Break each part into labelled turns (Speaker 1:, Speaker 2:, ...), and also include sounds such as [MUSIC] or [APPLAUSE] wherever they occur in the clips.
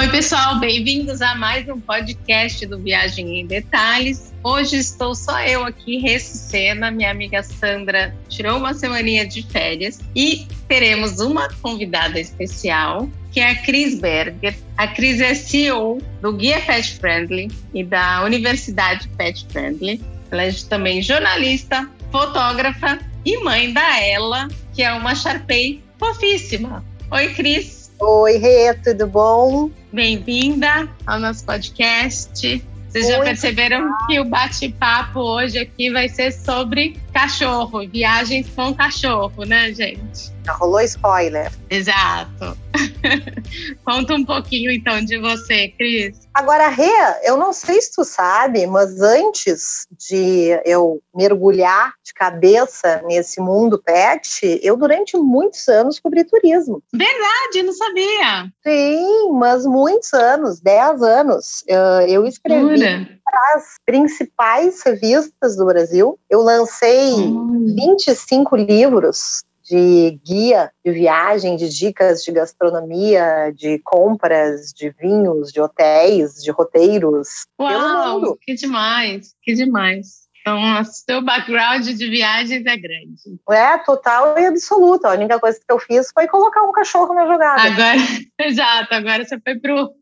Speaker 1: Oi, pessoal, bem-vindos a mais um podcast do Viagem em Detalhes. Hoje estou só eu aqui, Ressucena, minha amiga Sandra tirou uma semaninha de férias e teremos uma convidada especial, que é a Cris Berger. A Cris é CEO do Guia Pet Friendly e da Universidade Pet Friendly. Ela é também jornalista, fotógrafa e mãe da Ela, que é uma Sharpei fofíssima. Oi, Cris.
Speaker 2: Oi, Rê, tudo bom?
Speaker 1: Bem-vinda ao nosso podcast. Vocês já perceberam que o bate-papo hoje aqui vai ser sobre cachorro, viagens com cachorro, né, gente?
Speaker 2: Já rolou spoiler.
Speaker 1: Exato. [LAUGHS] Conta um pouquinho então de você, Cris.
Speaker 2: Agora, Rê, eu não sei se tu sabe, mas antes de eu mergulhar de cabeça nesse mundo pet, eu durante muitos anos cobri turismo.
Speaker 1: Verdade, não sabia.
Speaker 2: Sim, mas muitos anos, 10 anos. Eu escrevi para as principais revistas do Brasil. Eu lancei hum. 25 livros de guia de viagem, de dicas de gastronomia, de compras, de vinhos, de hotéis, de roteiros.
Speaker 1: Uau, que demais, que demais. Então, o seu background de viagens é grande.
Speaker 2: É, total e absoluta. A única coisa que eu fiz foi colocar um cachorro na jogada.
Speaker 1: Agora, [LAUGHS] exato, agora você foi pro,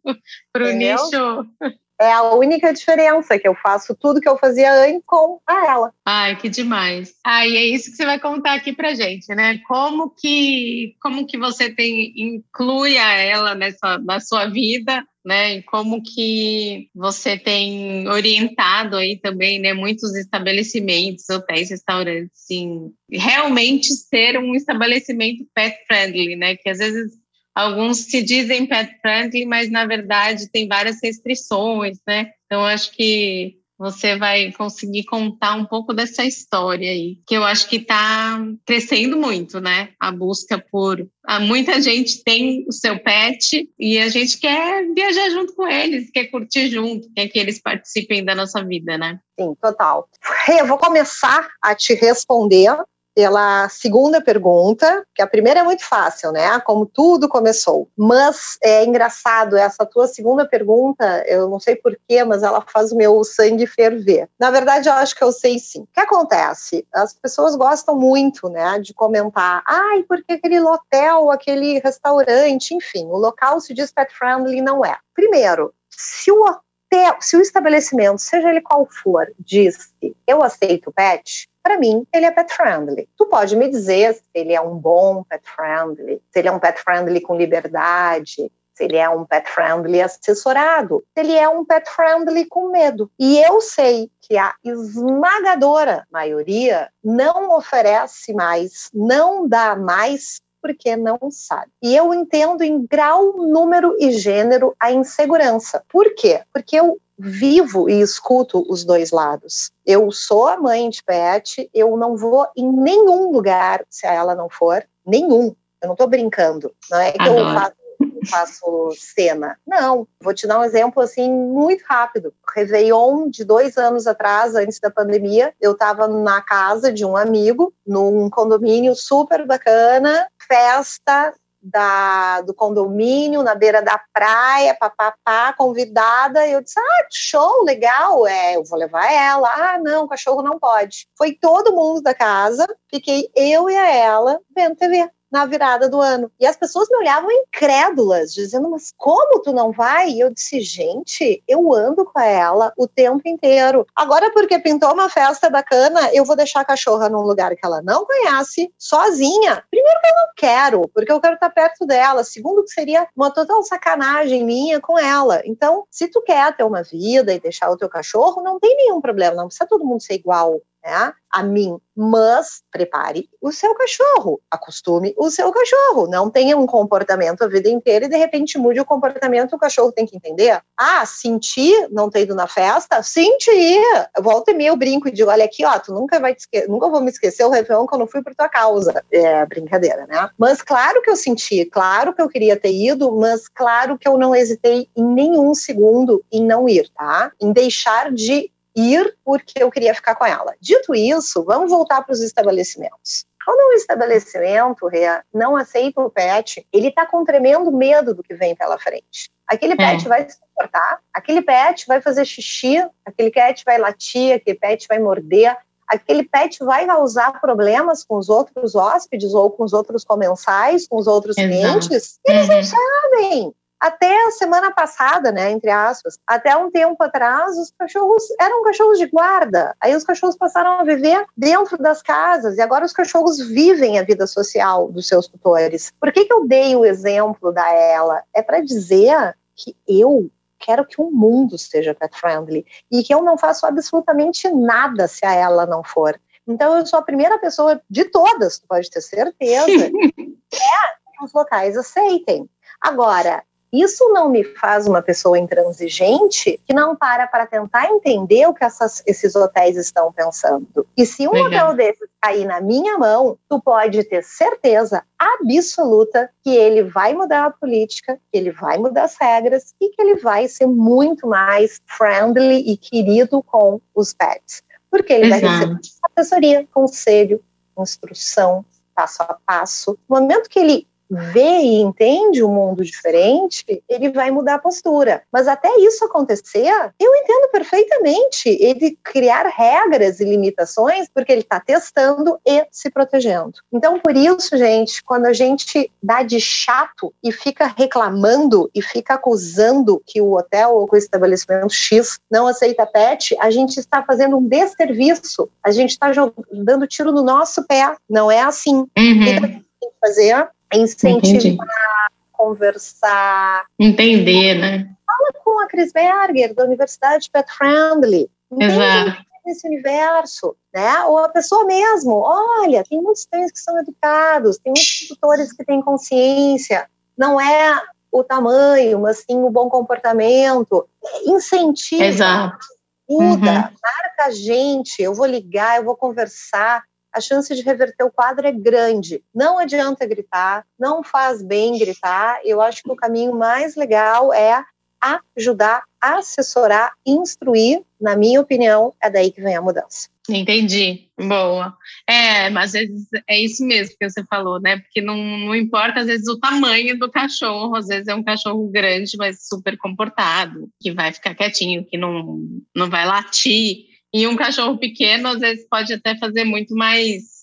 Speaker 1: pro nicho
Speaker 2: é a única diferença que eu faço tudo que eu fazia antes com a ela.
Speaker 1: Ai, que demais. Ai, é isso que você vai contar aqui pra gente, né? Como que como que você tem inclui a ela nessa na sua vida, né? E como que você tem orientado aí também, né, muitos estabelecimentos, hotéis, restaurantes, em realmente ser um estabelecimento pet friendly, né? Que às vezes Alguns se dizem pet friendly, mas na verdade tem várias restrições, né? Então acho que você vai conseguir contar um pouco dessa história aí, que eu acho que está crescendo muito, né? A busca por. Muita gente tem o seu pet e a gente quer viajar junto com eles, quer curtir junto, quer que eles participem da nossa vida, né?
Speaker 2: Sim, total. Eu vou começar a te responder pela segunda pergunta, que a primeira é muito fácil, né? Como tudo começou. Mas é engraçado, essa tua segunda pergunta, eu não sei porquê, mas ela faz o meu sangue ferver. Na verdade, eu acho que eu sei sim. O que acontece? As pessoas gostam muito, né, de comentar, ai, porque aquele hotel, aquele restaurante, enfim, o local se diz pet friendly, não é. Primeiro, se o hotel, se o estabelecimento, seja ele qual for, diz que eu aceito pet, para mim, ele é pet friendly. Tu pode me dizer se ele é um bom pet friendly, se ele é um pet friendly com liberdade, se ele é um pet friendly assessorado, se ele é um pet friendly com medo. E eu sei que a esmagadora maioria não oferece mais, não dá mais porque não sabe. E eu entendo em grau, número e gênero a insegurança. Por quê? Porque eu vivo e escuto os dois lados. Eu sou a mãe de pet, eu não vou em nenhum lugar se ela não for, nenhum. Eu não estou brincando, não é que eu faço, faço, cena. Não, vou te dar um exemplo assim muito rápido. Réveillon de dois anos atrás, antes da pandemia, eu estava na casa de um amigo, num condomínio super bacana, festa, da, do condomínio, na beira da praia, papapá, convidada. Eu disse: Ah, show, legal, é, eu vou levar ela. Ah, não, o cachorro não pode. Foi todo mundo da casa, fiquei eu e a ela vendo TV na virada do ano. E as pessoas me olhavam incrédulas, dizendo: Mas como tu não vai? E eu disse: Gente, eu ando com ela o tempo inteiro. Agora, porque pintou uma festa bacana, eu vou deixar a cachorra num lugar que ela não conhece, sozinha. Primeiro, que eu não quero, porque eu quero estar perto dela. Segundo, que seria uma total sacanagem minha com ela. Então, se tu quer ter uma vida e deixar o teu cachorro, não tem nenhum problema, não precisa todo mundo ser igual né, a mim, mas prepare o seu cachorro, acostume o seu cachorro, não tenha um comportamento a vida inteira e de repente mude o comportamento, o cachorro tem que entender. Ah, senti não ter ido na festa? Senti. Volta e meia eu brinco e digo, olha aqui, ó, tu nunca vai nunca vou me esquecer o Réveillon que eu não fui por tua causa. É brincadeira, né? Mas claro que eu senti, claro que eu queria ter ido, mas claro que eu não hesitei em nenhum segundo em não ir, tá? Em deixar de ir porque eu queria ficar com ela. Dito isso, vamos voltar para os estabelecimentos. Quando um estabelecimento não aceita o pet, ele está com tremendo medo do que vem pela frente. Aquele pet é. vai se comportar, aquele pet vai fazer xixi, aquele pet vai latir, aquele pet vai morder, aquele pet vai causar problemas com os outros hóspedes ou com os outros comensais, com os outros Exato. clientes, eles uhum. não sabem. Até a semana passada, né, entre aspas, até um tempo atrás, os cachorros eram cachorros de guarda. Aí os cachorros passaram a viver dentro das casas e agora os cachorros vivem a vida social dos seus tutores. Por que, que eu dei o exemplo da ela? É para dizer que eu quero que o mundo seja pet friendly e que eu não faço absolutamente nada se a ela não for. Então eu sou a primeira pessoa de todas, pode ter certeza, [LAUGHS] é que os locais aceitem. Agora, isso não me faz uma pessoa intransigente que não para para tentar entender o que essas, esses hotéis estão pensando. E se um Legal. hotel desses cair na minha mão, tu pode ter certeza absoluta que ele vai mudar a política, que ele vai mudar as regras e que ele vai ser muito mais friendly e querido com os pets. Porque ele Exato. vai receber assessoria, conselho, instrução, passo a passo. No momento que ele vê e entende um mundo diferente, ele vai mudar a postura. Mas até isso acontecer, eu entendo perfeitamente ele criar regras e limitações, porque ele está testando e se protegendo. Então, por isso, gente, quando a gente dá de chato e fica reclamando e fica acusando que o hotel ou o estabelecimento X não aceita pet, a gente está fazendo um desserviço. A gente está dando tiro no nosso pé. Não é assim. Uhum. Então, tem que fazer incentivar, Entendi. conversar.
Speaker 1: Entender, né?
Speaker 2: Fala com a Chris Berger, da Universidade Pet Friendly.
Speaker 1: Exato.
Speaker 2: Esse universo, né? Ou a pessoa mesmo, olha, tem muitos cães que são educados, tem muitos tutores que têm consciência. Não é o tamanho, mas sim o bom comportamento. Incentiva.
Speaker 1: Exato.
Speaker 2: Muda, uhum. marca a gente, eu vou ligar, eu vou conversar a chance de reverter o quadro é grande. Não adianta gritar, não faz bem gritar. Eu acho que o caminho mais legal é ajudar, assessorar, instruir. Na minha opinião, é daí que vem a mudança.
Speaker 1: Entendi. Boa. É, mas às vezes é isso mesmo que você falou, né? Porque não, não importa, às vezes, o tamanho do cachorro. Às vezes é um cachorro grande, mas super comportado, que vai ficar quietinho, que não, não vai latir. E um cachorro pequeno, às vezes, pode até fazer muito mais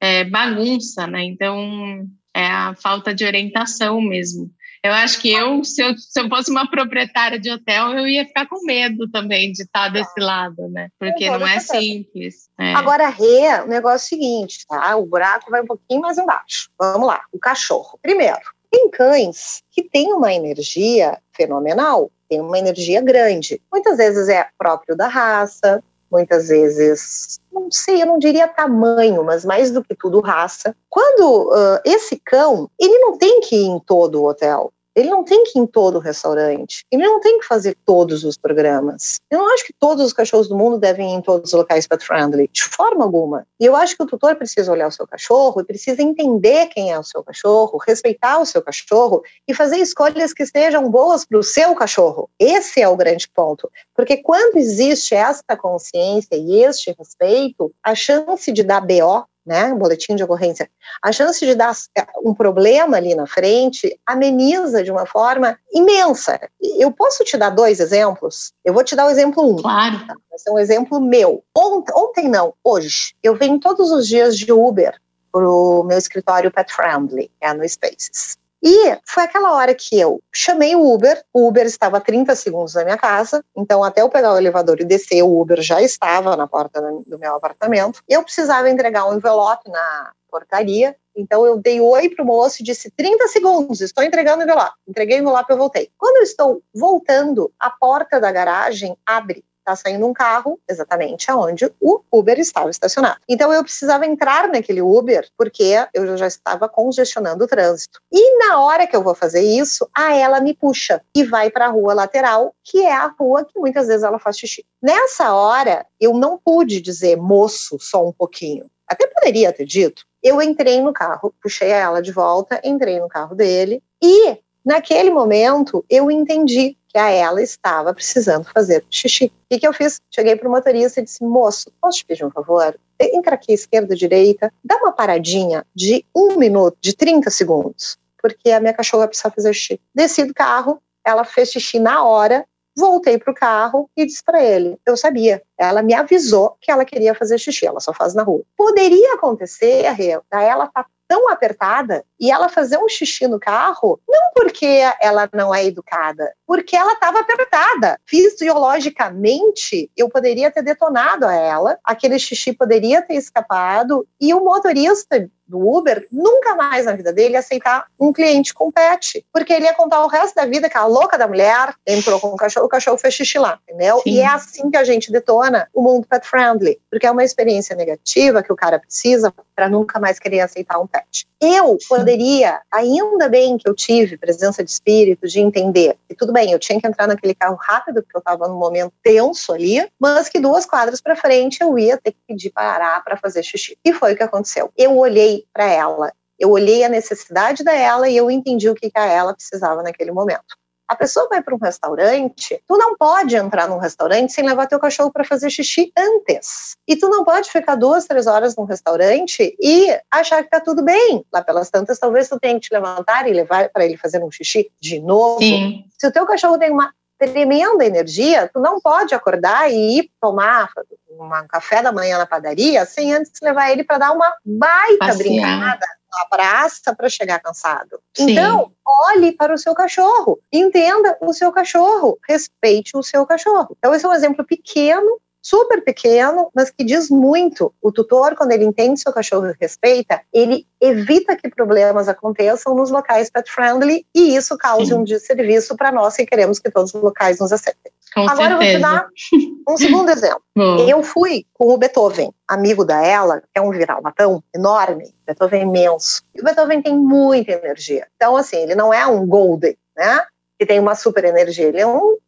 Speaker 1: é, bagunça, né? Então, é a falta de orientação mesmo. Eu acho que eu se, eu, se eu fosse uma proprietária de hotel, eu ia ficar com medo também de estar desse lado, né? Porque não é simples. É.
Speaker 2: Agora, Rê, o negócio é o seguinte, tá? O buraco vai um pouquinho mais embaixo. Vamos lá, o cachorro. Primeiro, tem cães que têm uma energia fenomenal, tem uma energia grande. Muitas vezes é próprio da raça, muitas vezes, não sei, eu não diria tamanho, mas mais do que tudo raça. Quando uh, esse cão, ele não tem que ir em todo o hotel. Ele não tem que ir em todo o restaurante. Ele não tem que fazer todos os programas. Eu não acho que todos os cachorros do mundo devem ir em todos os locais pet friendly, de forma alguma. E eu acho que o tutor precisa olhar o seu cachorro e precisa entender quem é o seu cachorro, respeitar o seu cachorro e fazer escolhas que estejam boas para o seu cachorro. Esse é o grande ponto. Porque quando existe esta consciência e este respeito, a chance de dar BO né, boletim de ocorrência, a chance de dar é, um problema ali na frente ameniza de uma forma imensa. Eu posso te dar dois exemplos? Eu vou te dar o exemplo um.
Speaker 1: Claro.
Speaker 2: Tá? Esse é um exemplo meu. Ontem, ontem não, hoje. Eu venho todos os dias de Uber para o meu escritório Pet Friendly, é no Spaces. E foi aquela hora que eu chamei o Uber, o Uber estava a 30 segundos da minha casa, então até eu pegar o elevador e descer, o Uber já estava na porta do meu apartamento. Eu precisava entregar um envelope na portaria, então eu dei oi para o moço e disse 30 segundos, estou entregando o envelope. Entreguei o envelope e voltei. Quando eu estou voltando, a porta da garagem abre está saindo um carro exatamente aonde o Uber estava estacionado. Então eu precisava entrar naquele Uber porque eu já estava congestionando o trânsito. E na hora que eu vou fazer isso, a ela me puxa e vai para a rua lateral, que é a rua que muitas vezes ela faz xixi. Nessa hora, eu não pude dizer moço só um pouquinho. Até poderia ter dito. Eu entrei no carro, puxei ela de volta, entrei no carro dele e Naquele momento, eu entendi que a ela estava precisando fazer xixi. O que, que eu fiz? Cheguei para o motorista e disse: moço, posso te pedir um favor? Entra aqui, esquerda, direita, dá uma paradinha de um minuto, de 30 segundos, porque a minha cachorra precisa fazer xixi. Desci do carro, ela fez xixi na hora, voltei pro carro e disse para ele: Eu sabia. Ela me avisou que ela queria fazer xixi, ela só faz na rua. Poderia acontecer, da ela tá tão apertada e ela fazer um xixi no carro, não porque ela não é educada, porque ela estava apertada. Fisiologicamente, eu poderia ter detonado a ela, aquele xixi poderia ter escapado e o motorista do Uber nunca mais na vida dele aceitar um cliente com pet, porque ele ia contar o resto da vida que a louca da mulher entrou com o cachorro, o cachorro fez xixi lá, entendeu? Sim. E é assim que a gente detona o mundo pet friendly, porque é uma experiência negativa que o cara precisa para nunca mais querer aceitar um pet. Eu poderia, ainda bem que eu tive presença de espírito, de entender que tudo bem, eu tinha que entrar naquele carro rápido, porque eu estava num momento tenso ali, mas que duas quadras para frente eu ia ter que pedir parar para fazer xixi. E foi o que aconteceu. Eu olhei para ela, eu olhei a necessidade dela e eu entendi o que, que a ela precisava naquele momento. A pessoa vai para um restaurante, tu não pode entrar num restaurante sem levar teu cachorro para fazer xixi antes. E tu não pode ficar duas, três horas num restaurante e achar que tá tudo bem. Lá pelas tantas, talvez tu tenha que te levantar e levar para ele fazer um xixi de novo. Sim. Se o teu cachorro tem uma tremenda energia, tu não pode acordar e ir tomar um café da manhã na padaria sem antes levar ele para dar uma baita Passear. brincada na praça para chegar cansado. Sim. Então, olhe para o seu cachorro, entenda o seu cachorro, respeite o seu cachorro. Então, esse é um exemplo pequeno super pequeno, mas que diz muito. O tutor, quando ele entende seu cachorro e respeita, ele evita que problemas aconteçam nos locais pet friendly e isso cause Sim. um desserviço para nós que queremos que todos os locais nos aceitem.
Speaker 1: Com
Speaker 2: Agora
Speaker 1: certeza.
Speaker 2: eu vou te dar [LAUGHS] um segundo exemplo. Eu fui com o Beethoven, amigo da ela, que é um viral-latão enorme, Beethoven imenso. E o Beethoven tem muita energia. Então, assim, ele não é um golden, né? Que tem uma super energia. Ele é um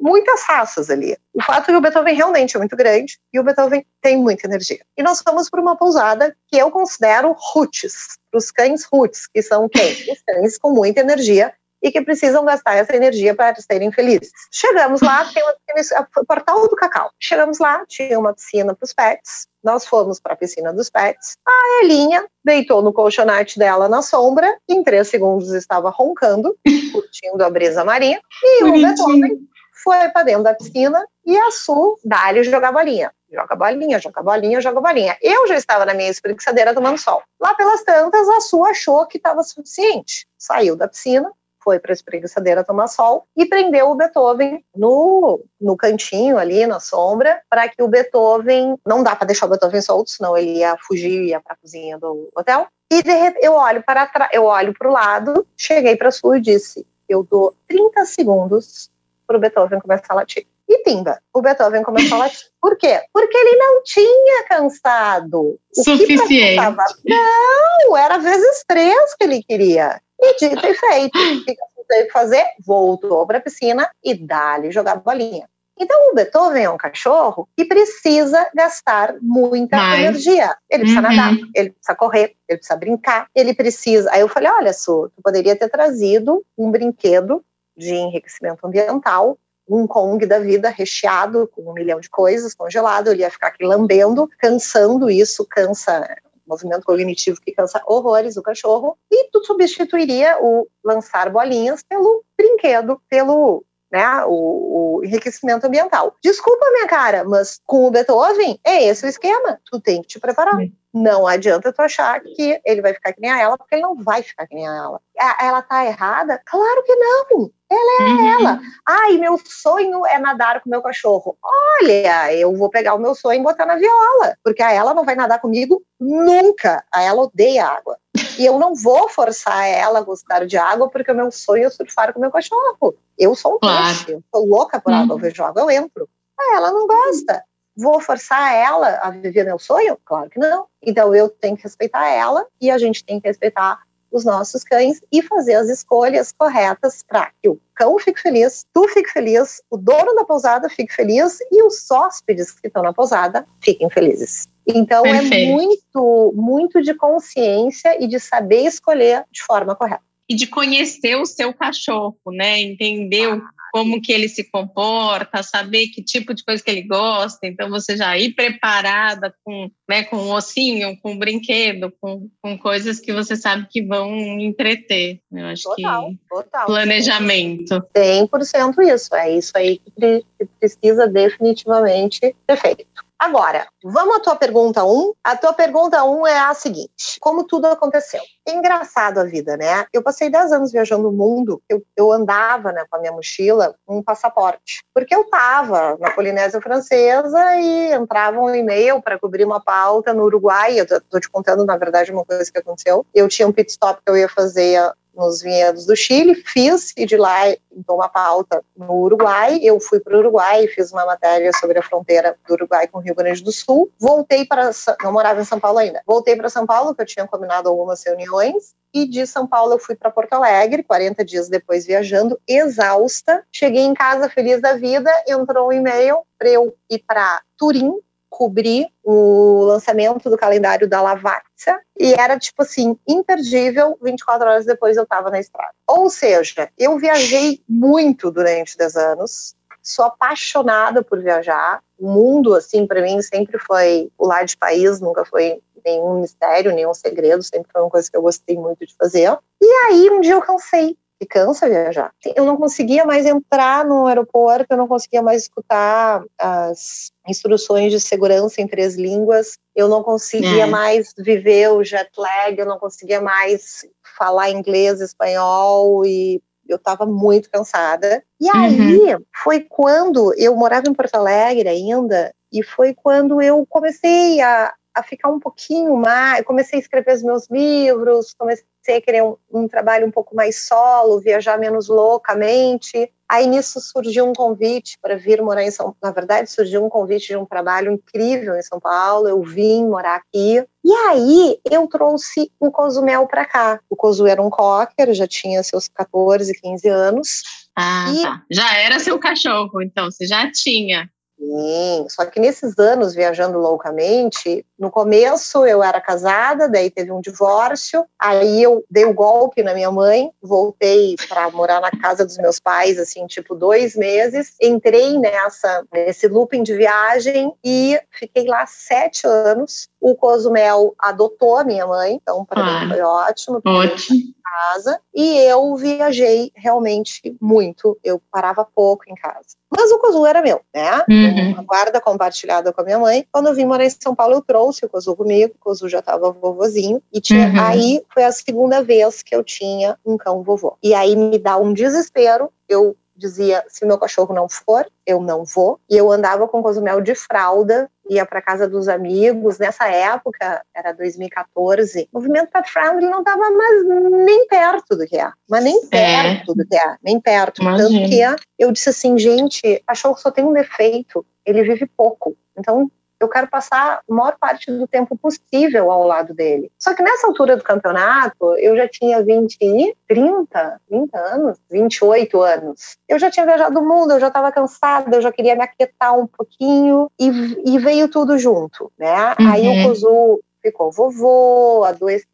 Speaker 2: muitas raças ali. O fato é que o Beethoven realmente é muito grande e o Beethoven tem muita energia. E nós fomos para uma pousada que eu considero roots, para os cães roots, que são quem? Os cães com muita energia e que precisam gastar essa energia para serem felizes. Chegamos lá, tem uma piscina, portal do Cacau. Chegamos lá, tinha uma piscina para os pets. Nós fomos para a piscina dos pets. A Elinha deitou no colchonete dela na sombra. Em três segundos estava roncando, curtindo a brisa marinha. E o Beethoven foi para dentro da piscina e a Su dá-lhe jogar bolinha. Joga bolinha, joga bolinha, joga bolinha. Eu já estava na minha espreguiçadeira tomando sol. Lá pelas tantas, a Su achou que estava suficiente. Saiu da piscina, foi para a espreguiçadeira tomar sol e prendeu o Beethoven no, no cantinho ali, na sombra, para que o Beethoven. Não dá para deixar o Beethoven solto, senão ele ia fugir, ia para a cozinha do hotel. E de repente, eu olho para eu olho para o lado, cheguei para a Su e disse: Eu dou 30 segundos para o Beethoven começar a latir. E pimba, o Beethoven começou a latir. [LAUGHS] Por quê? Porque ele não tinha cansado.
Speaker 1: O Suficiente.
Speaker 2: não, era vezes três que ele queria. E dito e feito. O que teve que fazer? Voltou para a piscina e dá-lhe jogar bolinha. Então, o Beethoven é um cachorro que precisa gastar muita energia. Ele precisa uhum. nadar, ele precisa correr, ele precisa brincar, ele precisa. Aí eu falei: olha, Su, tu poderia ter trazido um brinquedo de enriquecimento ambiental, um Kong da vida recheado com um milhão de coisas, congelado, ele ia ficar aqui lambendo, cansando isso, cansa movimento cognitivo que cansa horrores o cachorro, e tu substituiria o lançar bolinhas pelo brinquedo, pelo né, o, o, enriquecimento ambiental. Desculpa, minha cara, mas com o Beethoven é esse o esquema. Tu tem que te preparar. Não adianta tu achar que ele vai ficar que nem a ela, porque ele não vai ficar que nem a ela. Ela tá errada? Claro que não. Ela é uhum. ela. Ai, meu sonho é nadar com meu cachorro. Olha, eu vou pegar o meu sonho e botar na viola, porque a ela não vai nadar comigo nunca. A ela odeia água. E eu não vou forçar ela a gostar de água, porque o meu sonho é surfar com meu cachorro. Eu sou um claro. peixe, eu sou louca por água, uhum. eu vejo água, eu entro. Ah, ela não gosta. Vou forçar ela a viver meu sonho? Claro que não. Então eu tenho que respeitar ela e a gente tem que respeitar os nossos cães e fazer as escolhas corretas para que o cão fique feliz, tu fique feliz, o dono da pousada fique feliz e os hóspedes que estão na pousada fiquem felizes. Então é Perfeito. é muito, muito de consciência e de saber escolher de forma correta.
Speaker 1: E de conhecer o seu cachorro, né? Entender ah, como que ele se comporta, saber que tipo de coisa que ele gosta. Então, você já ir preparada com, né, com um ossinho, com um brinquedo, com, com coisas que você sabe que vão entreter. Eu acho total, que total. planejamento.
Speaker 2: 100% isso. É isso aí que precisa definitivamente ser feito. Agora, vamos à tua pergunta 1. Um. A tua pergunta 1 um é a seguinte: como tudo aconteceu? É engraçado a vida, né? Eu passei 10 anos viajando o mundo, eu, eu andava né, com a minha mochila com um passaporte, porque eu estava na Polinésia Francesa e entrava um e-mail para cobrir uma pauta no Uruguai. Eu estou te contando, na verdade, uma coisa que aconteceu. Eu tinha um pit stop que eu ia fazer nos vinhedos do Chile, fiz e de lá então uma pauta no Uruguai. Eu fui para o Uruguai, fiz uma matéria sobre a fronteira do Uruguai com o Rio Grande do Sul. Voltei para não morava em São Paulo ainda. Voltei para São Paulo, que eu tinha combinado algumas reuniões. E de São Paulo eu fui para Porto Alegre, 40 dias depois viajando, exausta. Cheguei em casa feliz da vida, entrou um e-mail para eu ir para Turim, cobrir o lançamento do calendário da Lavazza e era tipo assim, imperdível, 24 horas depois eu estava na estrada. Ou seja, eu viajei muito durante 10 anos, sou apaixonada por viajar. O mundo assim para mim sempre foi o lado de país, nunca foi nenhum mistério, nenhum segredo, sempre foi uma coisa que eu gostei muito de fazer. E aí um dia eu cansei que cansa viajar. Eu não conseguia mais entrar no aeroporto, eu não conseguia mais escutar as instruções de segurança em três línguas, eu não conseguia é. mais viver o jet lag, eu não conseguia mais falar inglês, espanhol e eu estava muito cansada. E uhum. aí foi quando eu morava em Porto Alegre ainda, e foi quando eu comecei a, a ficar um pouquinho mais, comecei a escrever os meus livros, comecei a querer um, um, trabalho um pouco mais solo, viajar menos loucamente. Aí nisso surgiu um convite para vir morar em São Paulo. Na verdade, surgiu um convite de um trabalho incrível em São Paulo. Eu vim morar aqui. E aí eu trouxe o Cozumel para cá. O Cozu era um cocker, já tinha seus 14, 15 anos.
Speaker 1: Ah, e... tá. Já era seu cachorro, então, você já tinha.
Speaker 2: Sim, só que nesses anos viajando loucamente, no começo eu era casada, daí teve um divórcio, aí eu dei o um golpe na minha mãe, voltei para morar na casa dos meus pais, assim, tipo dois meses, entrei nessa nesse looping de viagem e fiquei lá sete anos. O Cozumel adotou a minha mãe, então para ah, mim foi ótimo.
Speaker 1: Ótimo.
Speaker 2: Casa, e eu viajei realmente muito, eu parava pouco em casa. Mas o Cozu era meu, né? Uhum. Uma guarda compartilhada com a minha mãe. Quando eu vim morar em São Paulo, eu trouxe o Cozu comigo. O Cozu já estava vovozinho. E tinha, uhum. aí foi a segunda vez que eu tinha um cão vovô. E aí me dá um desespero. Eu dizia: se meu cachorro não for, eu não vou. E eu andava com Cozumel de fralda, ia para casa dos amigos. Nessa época, era 2014, o movimento pet friendly não estava mais nem perto do que é, mas nem é. perto é. do que é, nem perto. Imagina. Tanto que eu disse assim, gente, cachorro só tem um defeito, ele vive pouco. Então, eu quero passar a maior parte do tempo possível ao lado dele. Só que nessa altura do campeonato, eu já tinha 20, 30, 30 anos, 28 anos. Eu já tinha viajado o mundo, eu já estava cansada, eu já queria me aquietar um pouquinho e, e veio tudo junto, né? Uhum. Aí o Kuzu ficou vovô, adoeceu,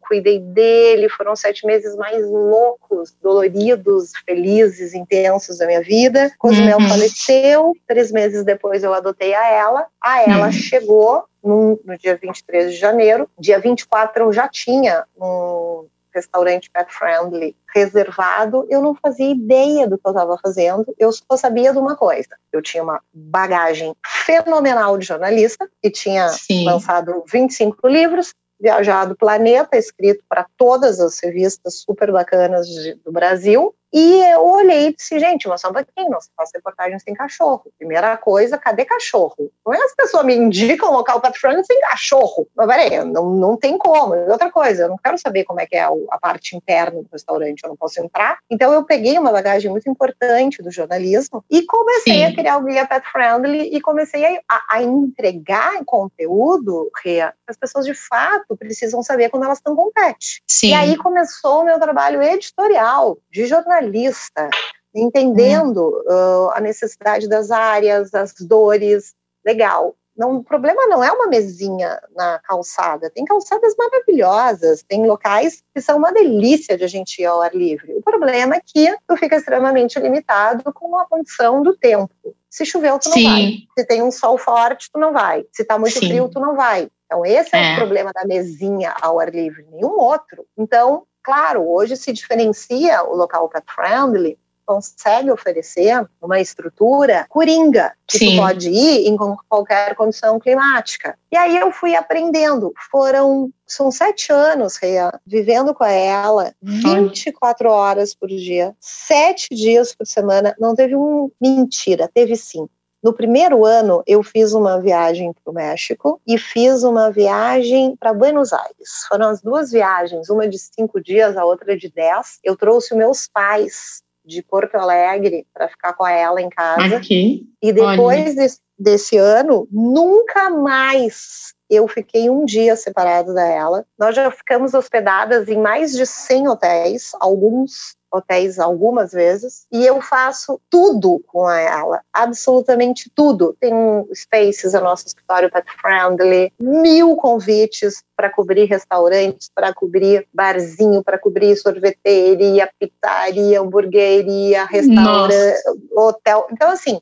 Speaker 2: cuidei dele, foram sete meses mais loucos, doloridos, felizes, intensos da minha vida. Cosmel uhum. faleceu, três meses depois eu adotei a ela, a ela uhum. chegou no, no dia 23 de janeiro, dia 24 eu já tinha um restaurante pet friendly reservado, eu não fazia ideia do que eu estava fazendo, eu só sabia de uma coisa. Eu tinha uma bagagem fenomenal de jornalista, que tinha Sim. lançado 25 livros, viajado planeta, escrito para todas as revistas super bacanas de, do Brasil, e eu olhei e disse, gente, mas só um pouquinho, não se faz reportagem sem cachorro. Primeira coisa, cadê cachorro? Como é que as pessoas me indicam local pet friendly sem cachorro? Mas peraí, não, não tem como. E outra coisa, eu não quero saber como é que é a parte interna do restaurante, eu não posso entrar. Então eu peguei uma bagagem muito importante do jornalismo e comecei Sim. a criar o guia pet friendly e comecei a, a, a entregar conteúdo, Rê, as pessoas de fato precisam saber quando elas estão com pet. Sim. E aí começou o meu trabalho editorial de jornalismo jornalista, entendendo uh, a necessidade das áreas, as dores. Legal. não, o problema não é uma mesinha na calçada. Tem calçadas maravilhosas, tem locais que são uma delícia de a gente ir ao ar livre. O problema é que tu fica extremamente limitado com a condição do tempo. Se choveu, tu não Sim. vai. Se tem um sol forte, tu não vai. Se tá muito Sim. frio, tu não vai. Então, esse é, é o problema da mesinha ao ar livre, nenhum outro. Então, claro, hoje se diferencia o local pet friendly consegue oferecer uma estrutura coringa, que Sim. tu pode ir em qualquer condição climática. E aí eu fui aprendendo. Foram, são sete anos, Reia, vivendo com ela, 24 horas por dia, sete dias por semana. Não teve um mentira, teve sim. No primeiro ano, eu fiz uma viagem para o México e fiz uma viagem para Buenos Aires. Foram as duas viagens, uma de cinco dias, a outra de dez. Eu trouxe meus pais de Porto Alegre para ficar com ela em casa.
Speaker 1: Aqui.
Speaker 2: E depois desse, desse ano, nunca mais eu fiquei um dia separado dela. Nós já ficamos hospedadas em mais de 100 hotéis, alguns hotéis algumas vezes, e eu faço tudo com ela, absolutamente tudo. Tem spaces, é nosso escritório pet friendly, mil convites para cobrir restaurantes, para cobrir barzinho, para cobrir sorveteria, pizzaria, hamburgueria, restaurante, hotel. Então, assim,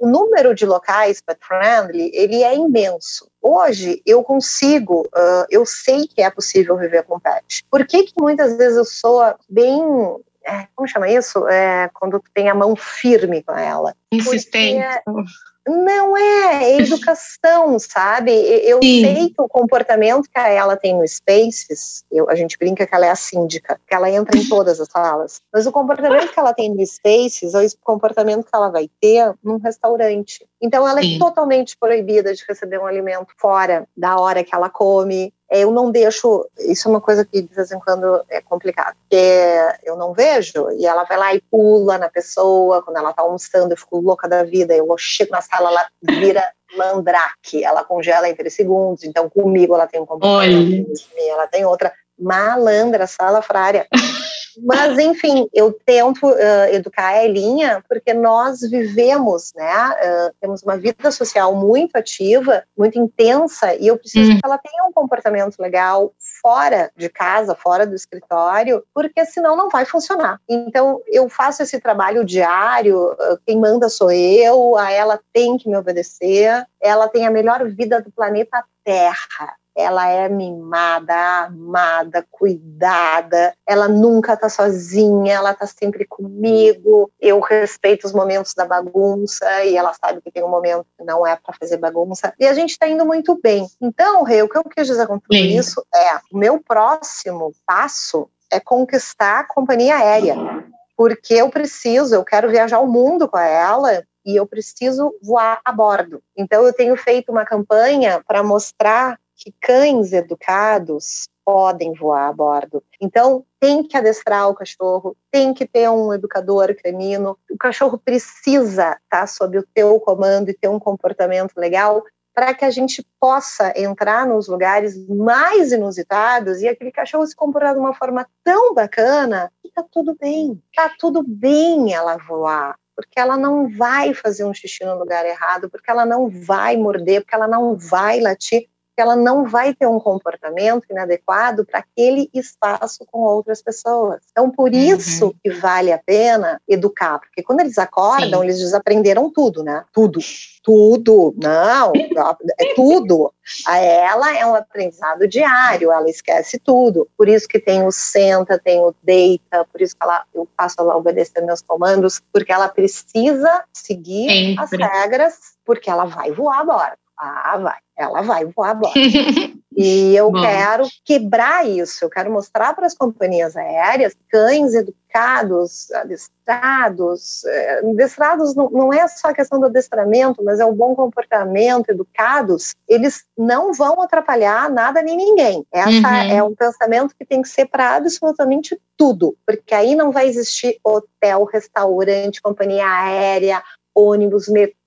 Speaker 2: o número de locais pet friendly ele é imenso. Hoje eu consigo, uh, eu sei que é possível viver com pet. Por que, que muitas vezes eu sou bem como chama isso? É, quando tu tem a mão firme com ela.
Speaker 1: Insistente.
Speaker 2: não é, é educação, sabe? Eu Sim. sei que o comportamento que ela tem no Spaces, eu, a gente brinca que ela é a síndica, que ela entra em todas as salas, mas o comportamento que ela tem no Spaces é o comportamento que ela vai ter num restaurante. Então ela é Sim. é totalmente proibida de receber um alimento fora da hora que ela come, é, eu não deixo, isso é uma coisa que de vez em quando é complicado, porque eu não vejo, e ela vai lá e pula na pessoa, quando ela tá almoçando, eu fico louca da vida, eu chego na sala, ela vira mandrake, ela congela em três segundos, então comigo ela tem um comportamento, ela tem outra, malandra, sala frária. Mas, enfim, eu tento uh, educar a Elinha porque nós vivemos, né? Uh, temos uma vida social muito ativa, muito intensa, e eu preciso uhum. que ela tenha um comportamento legal fora de casa, fora do escritório, porque senão não vai funcionar. Então, eu faço esse trabalho diário, uh, quem manda sou eu, a ela tem que me obedecer, ela tem a melhor vida do planeta Terra ela é mimada, amada, cuidada, ela nunca tá sozinha, ela tá sempre comigo. Eu respeito os momentos da bagunça e ela sabe que tem um momento que não é para fazer bagunça. E a gente tá indo muito bem. Então, Rei, o que eu quis dizer com tudo Sim. isso é: o meu próximo passo é conquistar a companhia aérea. Porque eu preciso, eu quero viajar o mundo com ela e eu preciso voar a bordo. Então, eu tenho feito uma campanha para mostrar que cães educados podem voar a bordo. Então, tem que adestrar o cachorro, tem que ter um educador canino. O cachorro precisa estar sob o teu comando e ter um comportamento legal para que a gente possa entrar nos lugares mais inusitados e aquele cachorro se comportar de uma forma tão bacana que tá tudo bem. Tá tudo bem ela voar porque ela não vai fazer um xixi no lugar errado, porque ela não vai morder, porque ela não vai latir, que ela não vai ter um comportamento inadequado para aquele espaço com outras pessoas. Então, por uhum. isso uhum. que vale a pena educar, porque quando eles acordam, Sim. eles desaprenderam tudo, né? Tudo. Tudo. Não, é tudo. A ela é um aprendizado diário, ela esquece tudo. Por isso que tem o senta, tem o deita, por isso que ela, eu faço ela obedecer meus comandos, porque ela precisa seguir Sempre. as regras, porque ela vai voar agora. Ah, vai, ela vai voar agora. [LAUGHS] e eu Bom. quero quebrar isso, eu quero mostrar para as companhias aéreas cães educados, adestrados. Eh, adestrados não, não é só a questão do adestramento, mas é o bom comportamento, educados. Eles não vão atrapalhar nada nem ninguém. Essa uhum. é um pensamento que tem que ser para absolutamente tudo, porque aí não vai existir hotel, restaurante, companhia aérea, ônibus, metrô,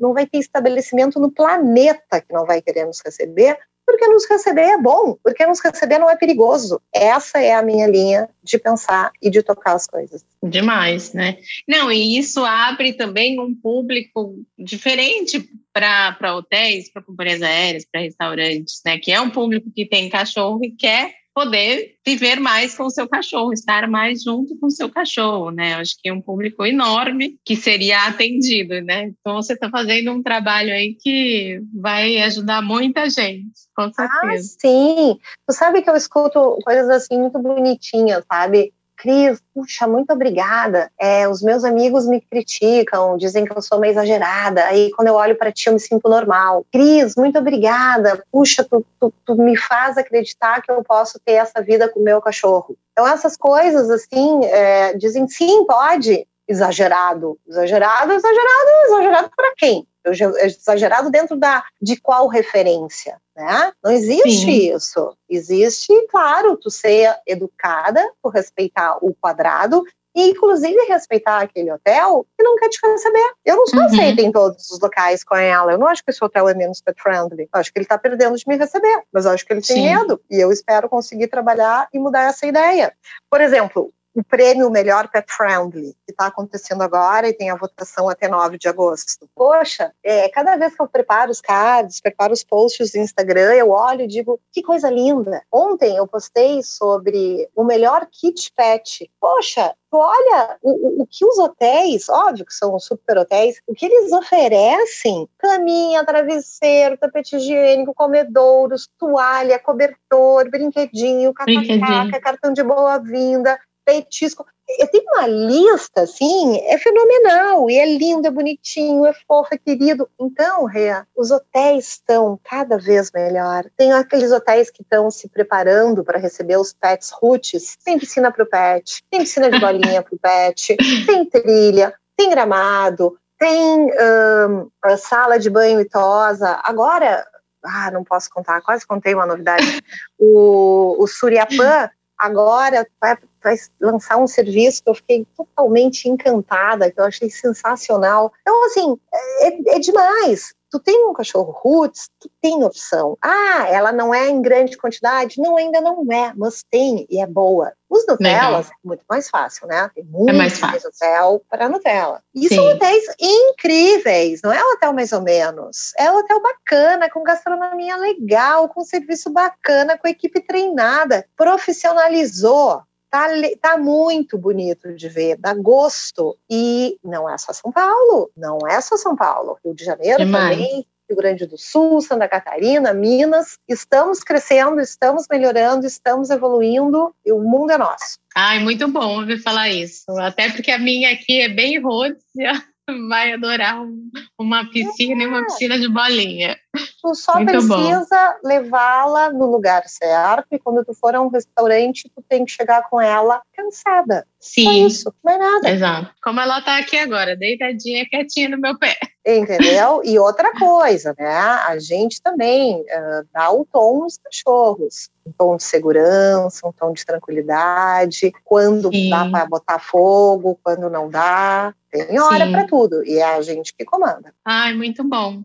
Speaker 2: não vai ter estabelecimento no planeta que não vai querer nos receber, porque nos receber é bom, porque nos receber não é perigoso. Essa é a minha linha de pensar e de tocar as coisas.
Speaker 1: Demais, né? Não, e isso abre também um público diferente para hotéis, para companhias aéreas, para restaurantes, né? Que é um público que tem cachorro e quer poder viver mais com o seu cachorro, estar mais junto com o seu cachorro, né? Acho que é um público enorme que seria atendido, né? Então você está fazendo um trabalho aí que vai ajudar muita gente, com ah, certeza.
Speaker 2: Ah, sim. Tu sabe que eu escuto coisas assim muito bonitinhas, sabe? Cris, puxa, muito obrigada. É, os meus amigos me criticam, dizem que eu sou meio exagerada. Aí quando eu olho para ti, eu me sinto normal. Cris, muito obrigada. Puxa, tu, tu, tu, me faz acreditar que eu posso ter essa vida com o meu cachorro. Então essas coisas assim é, dizem sim, pode. Exagerado, exagerado, exagerado, exagerado para quem? Exagerado dentro da de qual referência? Né? Não existe Sim. isso. Existe, claro, tu ser educada, tu respeitar o quadrado e, inclusive, respeitar aquele hotel que não quer te receber. Eu não sou uhum. aceita em todos os locais com ela. Eu não acho que esse hotel é menos pet friendly. Eu acho que ele está perdendo de me receber, mas eu acho que ele tem Sim. medo e eu espero conseguir trabalhar e mudar essa ideia. Por exemplo, o prêmio Melhor Pet Friendly, que está acontecendo agora e tem a votação até 9 de agosto. Poxa, é, cada vez que eu preparo os cards, preparo os posts do Instagram, eu olho e digo, que coisa linda. Ontem eu postei sobre o melhor kit pet. Poxa, olha o, o, que os hotéis, óbvio que são super hotéis, o que eles oferecem: caminha, travesseiro, tapete higiênico, comedouros, toalha, cobertor, brinquedinho, cacacaca, cartão de boa-vinda, petisco. Eu tenho uma lista, assim, é fenomenal, e é lindo, é bonitinho, é fofo, é querido. Então, Rhea, os hotéis estão cada vez melhor. Tem aqueles hotéis que estão se preparando para receber os pets roots. Tem piscina para o pet, tem piscina de bolinha para o pet, [LAUGHS] tem trilha, tem gramado, tem um, sala de banho e tosa. Agora, ah, não posso contar, quase contei uma novidade. [LAUGHS] O, o Suriapã agora vai, vai, lançar um serviço que eu fiquei totalmente encantada, que eu achei sensacional. Então, assim, é, é demais. Tu tem um cachorro roots, tu tem opção. Ah, ela não é em grande quantidade? Não, ainda não é, mas tem e é boa. Os Nutellas é muito mais fácil, né? Tem muito é mais, fácil. hotel para Nutella. E Sim. são hotéis incríveis, não é um hotel mais ou menos. É um hotel bacana, com gastronomia legal, com serviço bacana, com equipe treinada, profissionalizou. Tá, tá muito bonito de ver, dá gosto. E não é só São Paulo, não é só São Paulo. Rio de Janeiro Demais. também, Rio Grande do Sul, Santa Catarina, Minas. Estamos crescendo, estamos melhorando, estamos evoluindo e o mundo é nosso.
Speaker 1: Ai, muito bom ouvir falar isso. Até porque a minha aqui é bem roots vai adorar uma piscina é. e uma piscina de bolinha.
Speaker 2: Tu só Muito precisa levá-la no lugar certo e quando tu for a um restaurante, tu tem que chegar com ela cansada.
Speaker 1: Sim.
Speaker 2: Só isso, não é nada.
Speaker 1: Exato. Como ela tá aqui agora, deitadinha, quietinha no meu pé.
Speaker 2: Entendeu? [LAUGHS] E outra coisa, né? A gente também uh, dá o tom nos cachorros. Um tom de segurança, um tom de tranquilidade, quando Sim. dá para botar fogo, quando não dá. Tem hora para tudo. E é a gente que comanda.
Speaker 1: Ai, muito bom.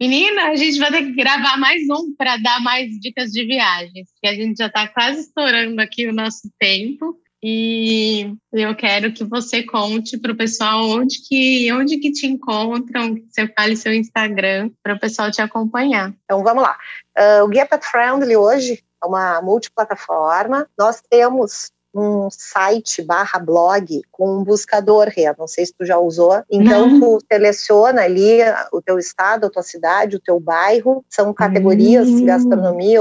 Speaker 1: Menina, a gente vai ter que gravar mais um para dar mais dicas de viagens, porque a gente já está quase estourando aqui o nosso tempo. E eu quero que você conte para o pessoal onde que, onde que te encontram, que você fale seu Instagram para o pessoal te acompanhar.
Speaker 2: Então vamos lá. Uh, o Guia Pet Friendly hoje é uma multiplataforma. Nós temos um site barra blog com um buscador, Rê, não sei se tu já usou. Então, não. tu seleciona ali o teu estado, a tua cidade, o teu bairro, são categorias, hum. gastronomia,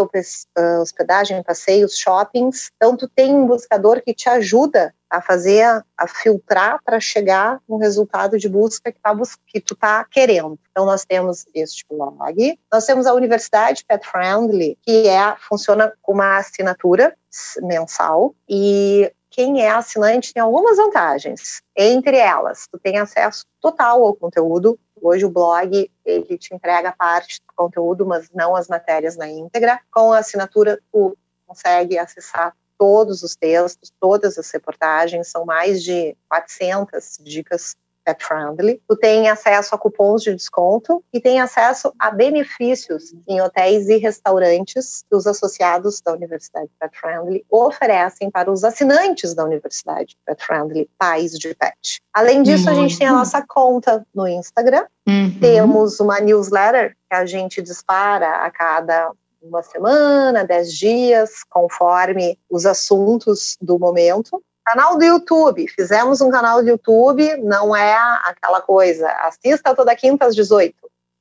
Speaker 2: ah, hospedagem, passeios, shoppings. Então, tu tem um buscador que te ajuda a fazer, a filtrar para chegar no resultado de busca que, tá, que tu está querendo. Então, nós temos este blog. Nós temos a Universidade Pet Friendly, que é, funciona com uma assinatura mensal e quem é assinante tem algumas vantagens. Entre elas, tu tem acesso total ao conteúdo. Hoje o blog ele te entrega parte do conteúdo, mas não as matérias na íntegra. Com a assinatura, tu consegue acessar todos os textos, todas as reportagens, são mais de 400 dicas Pet Friendly. Tu tem acesso a cupons de desconto e tem acesso a benefícios em hotéis e restaurantes que os associados da Universidade Pet Friendly oferecem para os assinantes da Universidade Pet Friendly, pais de pet. Além disso, uhum. a gente tem a nossa conta no Instagram. Uhum. Temos uma newsletter que a gente dispara a cada uma semana, dez dias, conforme os assuntos do momento. Canal do YouTube, fizemos um canal do YouTube, não é aquela coisa, assista toda quinta às 18.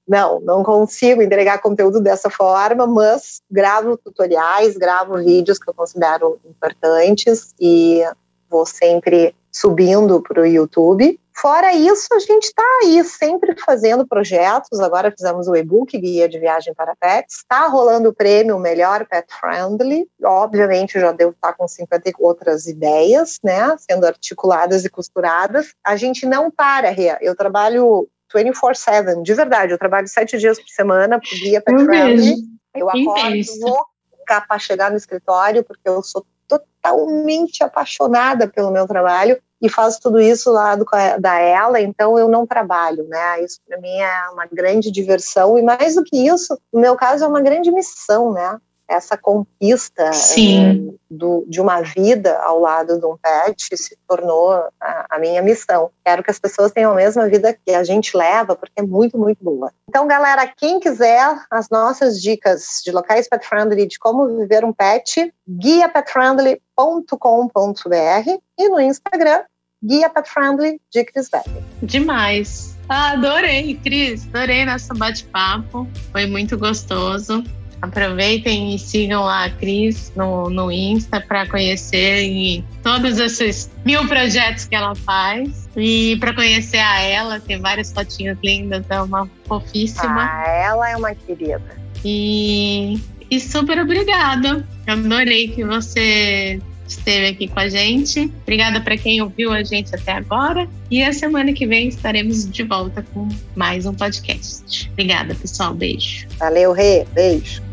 Speaker 2: Não, não consigo entregar conteúdo dessa forma, mas gravo tutoriais, gravo vídeos que eu considero importantes e vou sempre subindo para o YouTube. Fora isso, a gente está aí sempre fazendo projetos. Agora fizemos o e-book Guia de Viagem para Pets. Está rolando o prêmio Melhor Pet Friendly. Obviamente, já devo estar com 50 outras ideias, né? Sendo articuladas e costuradas. A gente não para, Rê. Eu trabalho 24-7, de verdade. Eu trabalho sete dias por semana por Guia Pet Friendly. Eu acordo louca para chegar no escritório, porque eu sou totalmente apaixonada pelo meu trabalho e faço tudo isso lá do, da ela, então eu não trabalho, né? Isso para mim é uma grande diversão e mais do que isso, no meu caso é uma grande missão, né? Essa conquista é, do, de uma vida ao lado de um pet se tornou a, a, minha missão. Quero que as pessoas tenham a mesma vida que a gente leva, porque é muito, muito boa. Então, galera, quem quiser as nossas dicas de locais pet friendly, de como viver um pet, guiapetfriendly.com.br e no Instagram, guia pet friendly de Cris Becker.
Speaker 1: Demais. Ah, adorei, Cris. Adorei nosso bate-papo. Foi muito gostoso. Aproveitem e sigam a Cris no, no Insta para conhecer todos esses mil projetos que ela faz. E para conhecer a ela, tem várias fotinhas lindas, é uma fofíssima.
Speaker 2: Ah, ela é uma querida.
Speaker 1: E, e super obrigada. Adorei que você esteve aqui com a gente. Obrigada para quem ouviu a gente até agora. E a semana que vem estaremos de volta com mais um podcast. Obrigada, pessoal. Beijo.
Speaker 2: Valeu, Rê. Beijo.